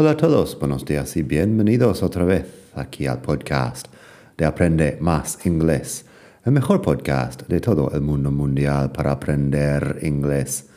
Hola a todos, buenos días y bienvenidos otra vez aquí al podcast de Aprende Más Inglés, el mejor podcast de todo el mundo mundial para aprender inglés.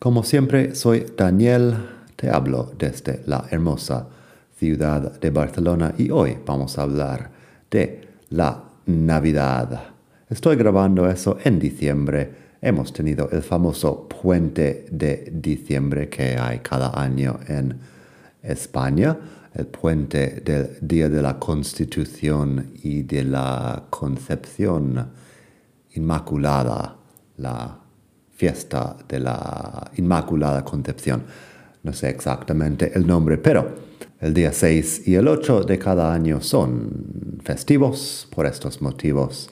Como siempre, soy Daniel, te hablo desde la hermosa ciudad de Barcelona y hoy vamos a hablar de la Navidad. Estoy grabando eso en diciembre hemos tenido el famoso puente de diciembre que hay cada año en España, el puente del Día de la Constitución y de la Concepción Inmaculada, la fiesta de la Inmaculada Concepción. No sé exactamente el nombre, pero el día 6 y el 8 de cada año son festivos por estos motivos.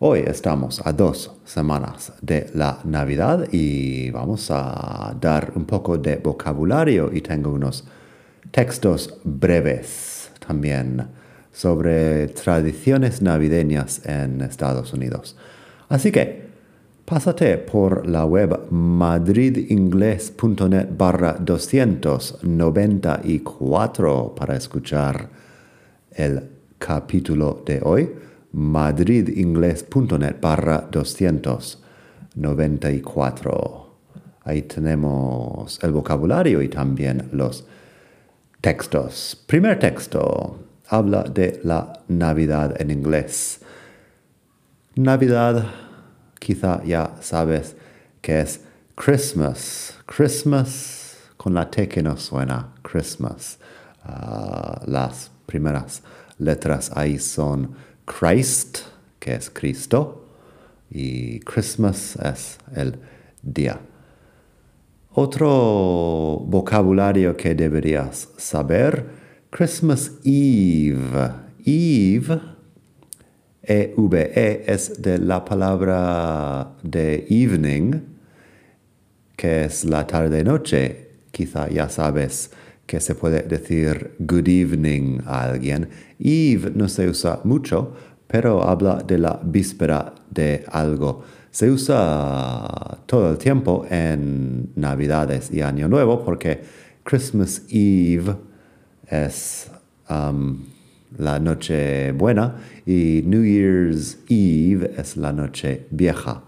Hoy estamos a dos semanas de la Navidad y vamos a dar un poco de vocabulario y tengo unos textos breves también sobre tradiciones navideñas en Estados Unidos. Así que pásate por la web madridingles.net barra 294 para escuchar el capítulo de hoy madridingles.net barra 294. Ahí tenemos el vocabulario y también los textos. Primer texto habla de la Navidad en inglés. Navidad, quizá ya sabes que es Christmas. Christmas con la T que no suena. Christmas. Ah, las primeras letras ahí son Christ, que es Cristo, y Christmas es el día. Otro vocabulario que deberías saber, Christmas Eve. Eve, E-V-E, es de la palabra de evening, que es la tarde-noche. Quizá ya sabes que se puede decir good evening a alguien. Eve no se usa mucho, pero habla de la víspera de algo. Se usa todo el tiempo en Navidades y Año Nuevo porque Christmas Eve es um, la noche buena y New Year's Eve es la noche vieja.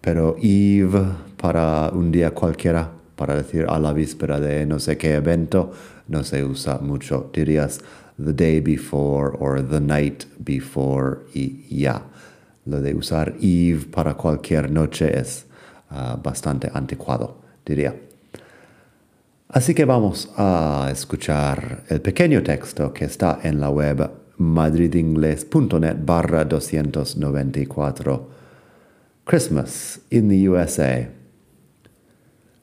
Pero Eve para un día cualquiera para decir a la víspera de no sé qué evento no se usa mucho. Dirías the day before or the night before y ya. Lo de usar Eve para cualquier noche es uh, bastante anticuado, diría. Así que vamos a escuchar el pequeño texto que está en la web madridingles.net barra 294. Christmas in the USA.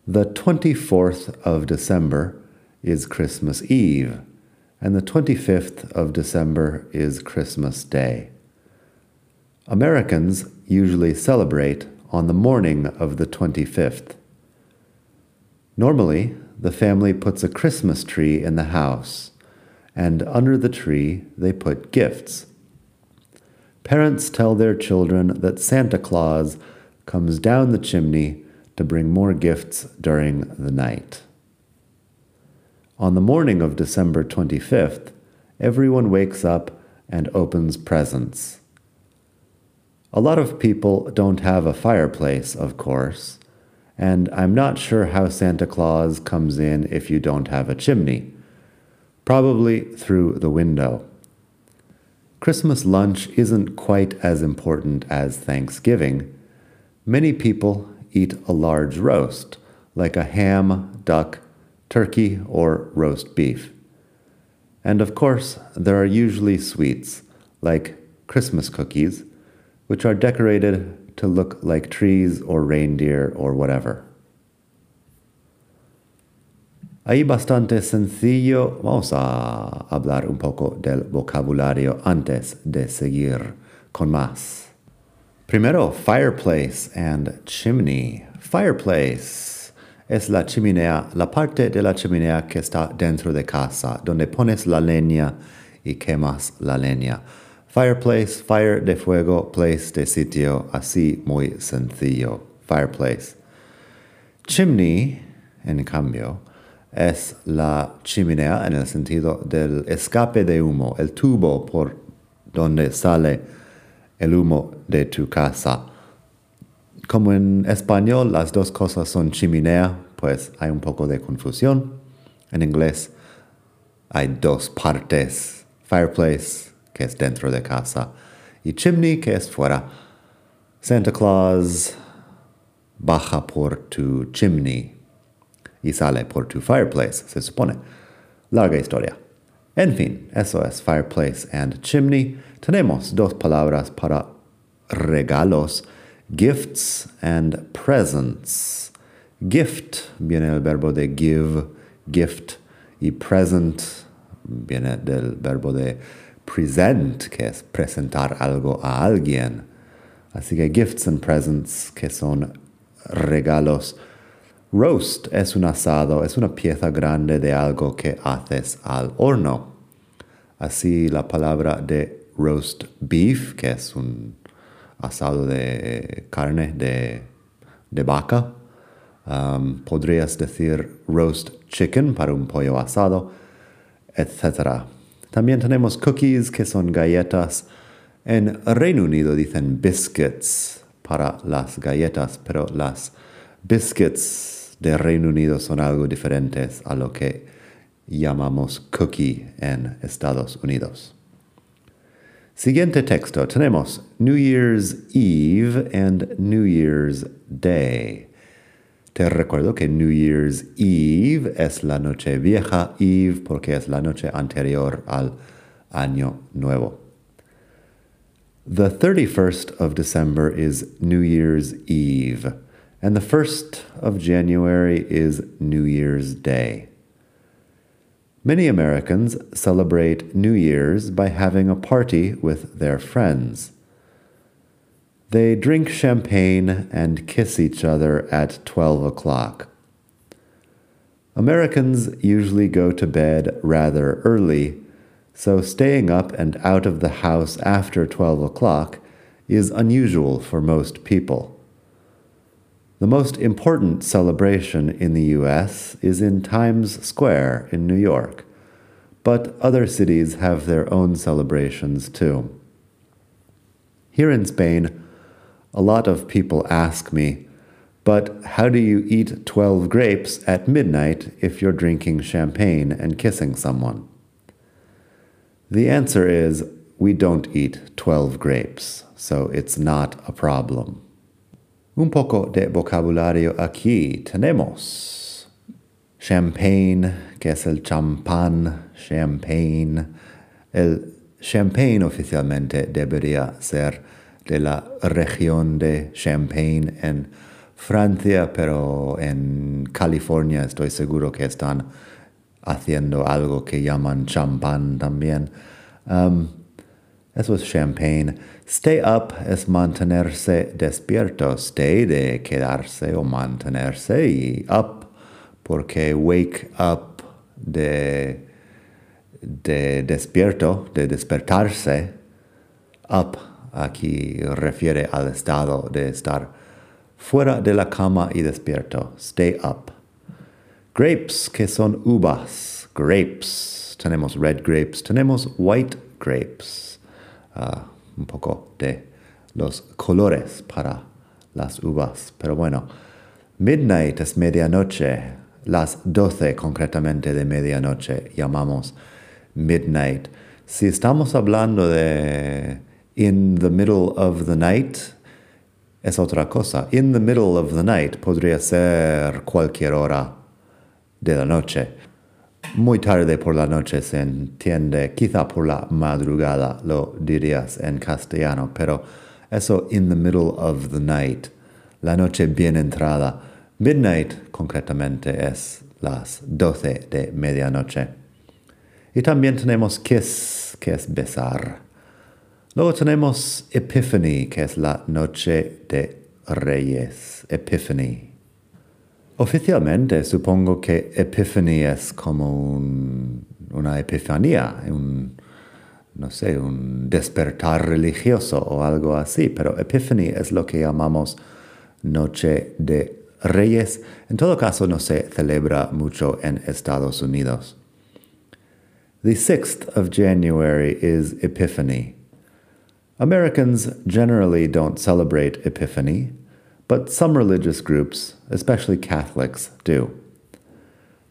The 24th of December is Christmas Eve, and the 25th of December is Christmas Day. Americans usually celebrate on the morning of the 25th. Normally, the family puts a Christmas tree in the house, and under the tree they put gifts. Parents tell their children that Santa Claus comes down the chimney to bring more gifts during the night. On the morning of December 25th, everyone wakes up and opens presents. A lot of people don't have a fireplace, of course, and I'm not sure how Santa Claus comes in if you don't have a chimney. Probably through the window. Christmas lunch isn't quite as important as Thanksgiving. Many people eat a large roast, like a ham, duck, turkey, or roast beef. And of course, there are usually sweets, like Christmas cookies, which are decorated to look like trees or reindeer or whatever. Ahí bastante sencillo, vamos a hablar un poco del vocabulario antes de seguir con más. Primero, fireplace and chimney. Fireplace es la chimenea, la parte de la chimenea que está dentro de casa, donde pones la leña y quemas la leña. Fireplace, fire de fuego, place de sitio, así muy sencillo. Fireplace. Chimney, en cambio, es la chimenea en el sentido del escape de humo, el tubo por donde sale el humo de tu casa. Como en español las dos cosas son chimenea, pues hay un poco de confusión. En inglés hay dos partes, fireplace, que es dentro de casa, y chimney, que es fuera. Santa Claus baja por tu chimney y sale por tu fireplace, se supone. Larga historia. En fin, eso es fireplace and chimney. Tenemos dos palabras para regalos, gifts and presents. Gift viene del verbo de give, gift, y present viene del verbo de present, que es presentar algo a alguien. Así que gifts and presents, que son regalos. Roast es un asado, es una pieza grande de algo que haces al horno. Así la palabra de roast beef, que es un asado de carne de, de vaca. Um, podrías decir roast chicken para un pollo asado, etc. También tenemos cookies, que son galletas. En Reino Unido dicen biscuits para las galletas, pero las biscuits de Reino Unido son algo diferentes a lo que llamamos cookie en Estados Unidos. Siguiente texto tenemos New Year's Eve and New Year's Day. Te recuerdo que New Year's Eve es la noche vieja, Eve porque es la noche anterior al año nuevo. The 31st of December is New Year's Eve, and the 1st of January is New Year's Day. Many Americans celebrate New Year's by having a party with their friends. They drink champagne and kiss each other at 12 o'clock. Americans usually go to bed rather early so staying up and out of the house after 12 o'clock is unusual for most people. The most important celebration in the US is in Times Square in New York, but other cities have their own celebrations too. Here in Spain, a lot of people ask me, but how do you eat 12 grapes at midnight if you're drinking champagne and kissing someone? The answer is we don't eat 12 grapes, so it's not a problem. Un poco de vocabulario aquí tenemos. Champagne, que es el champán, champagne. El champagne oficialmente debería ser de la región de Champagne en Francia, pero en California estoy seguro que están haciendo algo que llaman champán también. Um, eso es champagne. Stay up es mantenerse despierto. Stay de quedarse o mantenerse y up porque wake up de, de despierto, de despertarse. Up aquí refiere al estado de estar fuera de la cama y despierto. Stay up. Grapes, que son uvas. Grapes. Tenemos red grapes. Tenemos white grapes. Uh, un poco de los colores para las uvas. Pero bueno, midnight es medianoche. Las doce concretamente de medianoche llamamos midnight. Si estamos hablando de in the middle of the night, es otra cosa. In the middle of the night podría ser cualquier hora de la noche. Muy tarde por la noche se entiende, quizá por la madrugada lo dirías en castellano, pero eso in the middle of the night, la noche bien entrada. Midnight concretamente es las doce de medianoche. Y también tenemos kiss, que es besar. Luego tenemos Epiphany, que es la noche de Reyes. Epiphany. Oficialmente supongo que Epiphany es como una epifanía, un, no sé, un despertar religioso o algo así, pero Epiphany es lo que llamamos Noche de Reyes. En todo caso, no se celebra mucho en Estados Unidos. The 6th of January is Epiphany. Americans generally don't celebrate Epiphany, but some religious groups, especially Catholics, do.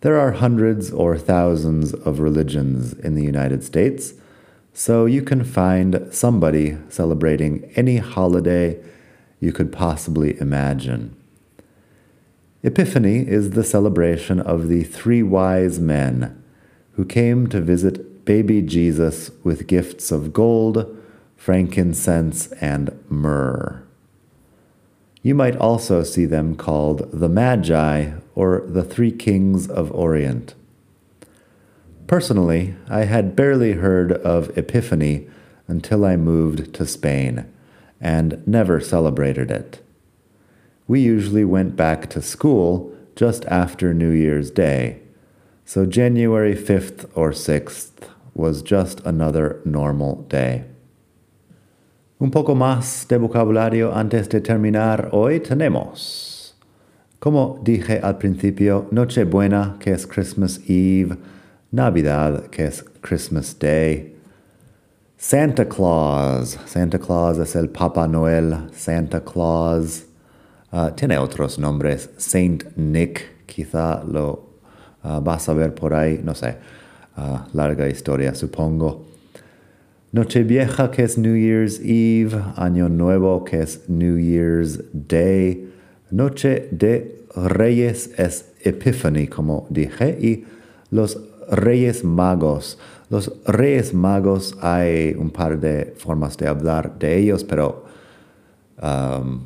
There are hundreds or thousands of religions in the United States, so you can find somebody celebrating any holiday you could possibly imagine. Epiphany is the celebration of the three wise men who came to visit baby Jesus with gifts of gold, frankincense, and myrrh. You might also see them called the Magi or the Three Kings of Orient. Personally, I had barely heard of Epiphany until I moved to Spain and never celebrated it. We usually went back to school just after New Year's Day, so January 5th or 6th was just another normal day. Un poco más de vocabulario antes de terminar. Hoy tenemos, como dije al principio, Nochebuena, que es Christmas Eve, Navidad, que es Christmas Day. Santa Claus. Santa Claus es el Papa Noel. Santa Claus. Uh, tiene otros nombres. Saint Nick, quizá lo uh, vas a ver por ahí. No sé. Uh, larga historia, supongo. Nochevieja, que es New Year's Eve. Año Nuevo, que es New Year's Day. Noche de Reyes es Epiphany, como dije. Y los Reyes Magos. Los Reyes Magos hay un par de formas de hablar de ellos, pero um,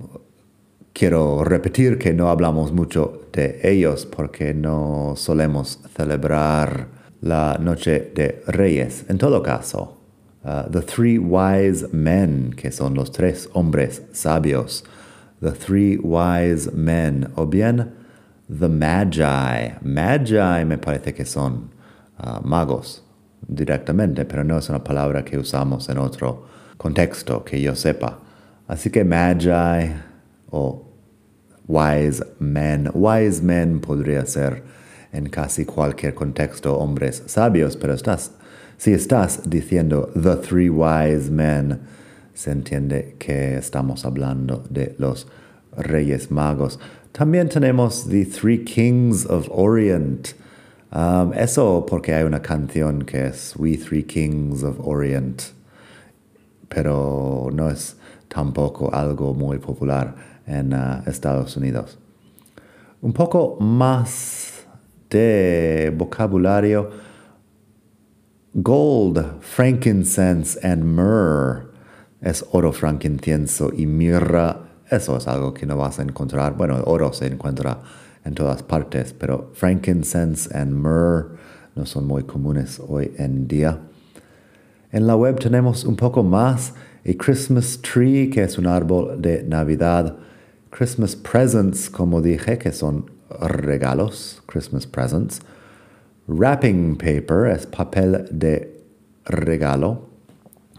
quiero repetir que no hablamos mucho de ellos porque no solemos celebrar la Noche de Reyes. En todo caso, uh, the three wise men, que son los tres hombres sabios, the three wise men, o bien the magi. Magi me parece que son uh, magos directamente, pero no es una palabra que usamos en otro contexto que yo sepa. Así que magi o wise men, wise men podría ser en casi cualquier contexto hombres sabios, pero estás, si estás diciendo the three wise men, se entiende que estamos hablando de los reyes magos. También tenemos the three kings of Orient. Um, eso porque hay una canción que es We Three Kings of Orient, pero no es tampoco algo muy popular en uh, Estados Unidos. Un poco más de vocabulario. Gold, frankincense and myrrh es oro, frankincenso y mirra. Eso es algo que no vas a encontrar. Bueno, oro se encuentra en todas partes, pero frankincense and myrrh no son muy comunes hoy en día. En la web tenemos un poco más. A Christmas tree, que es un árbol de Navidad. Christmas presents, como dije, que son regalos, Christmas presents. Wrapping paper es papel de regalo.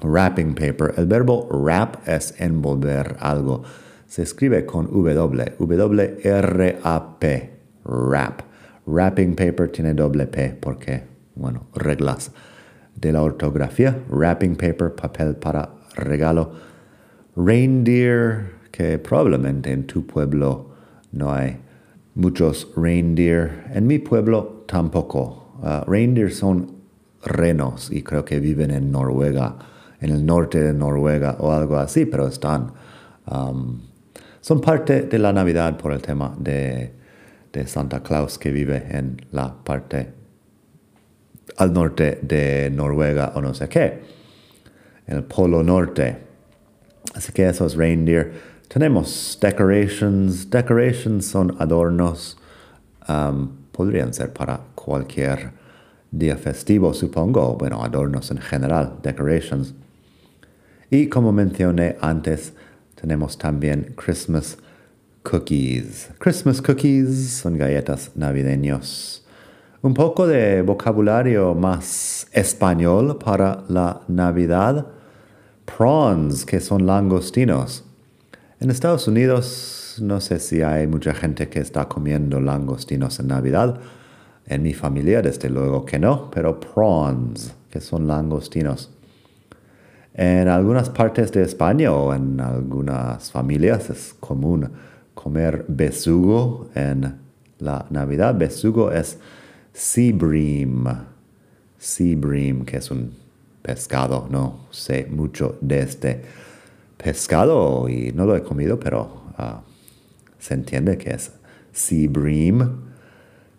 Wrapping paper. El verbo wrap es envolver algo se escribe con W, W-R-A-P, wrap. Wrapping paper tiene doble P porque, bueno, reglas de la ortografía. Wrapping paper, papel para regalo. Reindeer, que probablemente en tu pueblo no hay muchos reindeer. En mi pueblo tampoco. Uh, reindeer son renos y creo que viven en Noruega, en el norte de Noruega o algo así, pero están um, son parte de la Navidad por el tema de, de Santa Claus que vive en la parte al norte de Noruega o no sé qué, en el polo norte. Así que esos reindeer. Tenemos decorations. Decorations son adornos. Um, podrían ser para cualquier día festivo, supongo. Bueno, adornos en general, decorations. Y como mencioné antes, tenemos también Christmas cookies. Christmas cookies son galletas navideños. Un poco de vocabulario más español para la Navidad. Prawns, que son langostinos. En Estados Unidos No sé si hay mucha gente que está comiendo langostinos en Navidad. En mi familia, desde luego que no, pero prawns, que son langostinos. En algunas partes de España o en algunas familias es común comer besugo en la Navidad. Besugo es sea bream. Sea bream, que es un pescado. No sé mucho de este pescado y no lo he comido, pero ah, se entiende que es sea bream.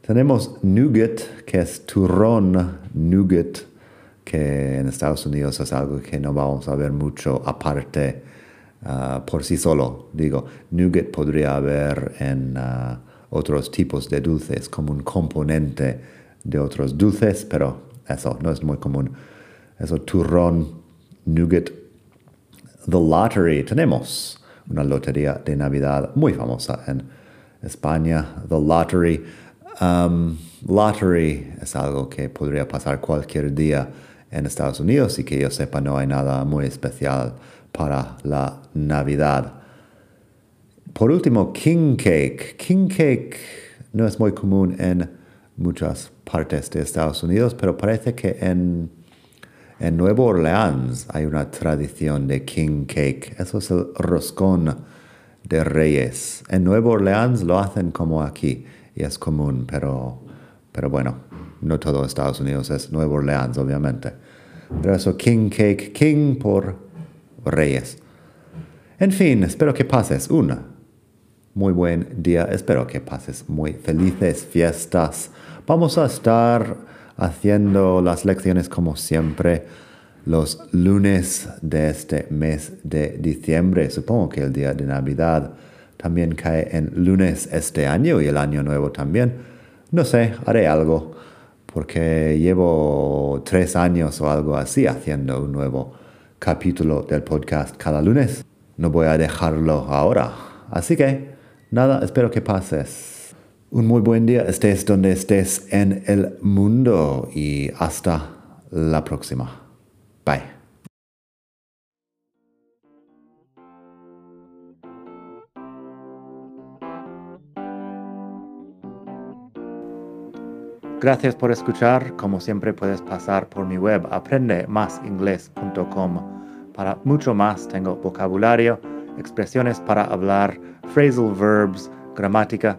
Tenemos nougat, que es turrón nougat, que en Estados Unidos es algo que no vamos a ver mucho aparte ah, por sí solo. Digo, nougat podría haber en ah, otros tipos de dulces como un componente de otros dulces, pero eso no es muy común. Eso, turrón, nougat. The Lottery. Tenemos una lotería de Navidad muy famosa en España. The Lottery. Um, lottery es algo que podría pasar cualquier día en Estados Unidos y que yo sepa no hay nada muy especial para la Navidad. Por último, king cake. King cake no es muy común en muchas partes de Estados Unidos, pero parece que en, en Nueva Orleans hay una tradición de king cake. Eso es el roscón de reyes. En Nueva Orleans lo hacen como aquí y es común, pero, pero bueno, no todo Estados Unidos es Nueva Orleans, obviamente. Pero eso, king cake, king por reyes. En fin, espero que pases una muy buen día. Espero que pases muy felices fiestas. Vamos a estar haciendo las lecciones como siempre los lunes de este mes de diciembre. Supongo que el día de Navidad también cae en lunes este año y el año nuevo también. No sé, haré algo porque llevo tres años o algo así haciendo un nuevo capítulo del podcast cada lunes. No voy a dejarlo ahora. Así que, nada, espero que pases. Un muy buen día, estés donde estés en el mundo y hasta la próxima. Bye. Gracias por escuchar. Como siempre puedes pasar por mi web aprendemasingles.com. Para mucho más tengo vocabulario, expresiones para hablar, phrasal verbs, gramática,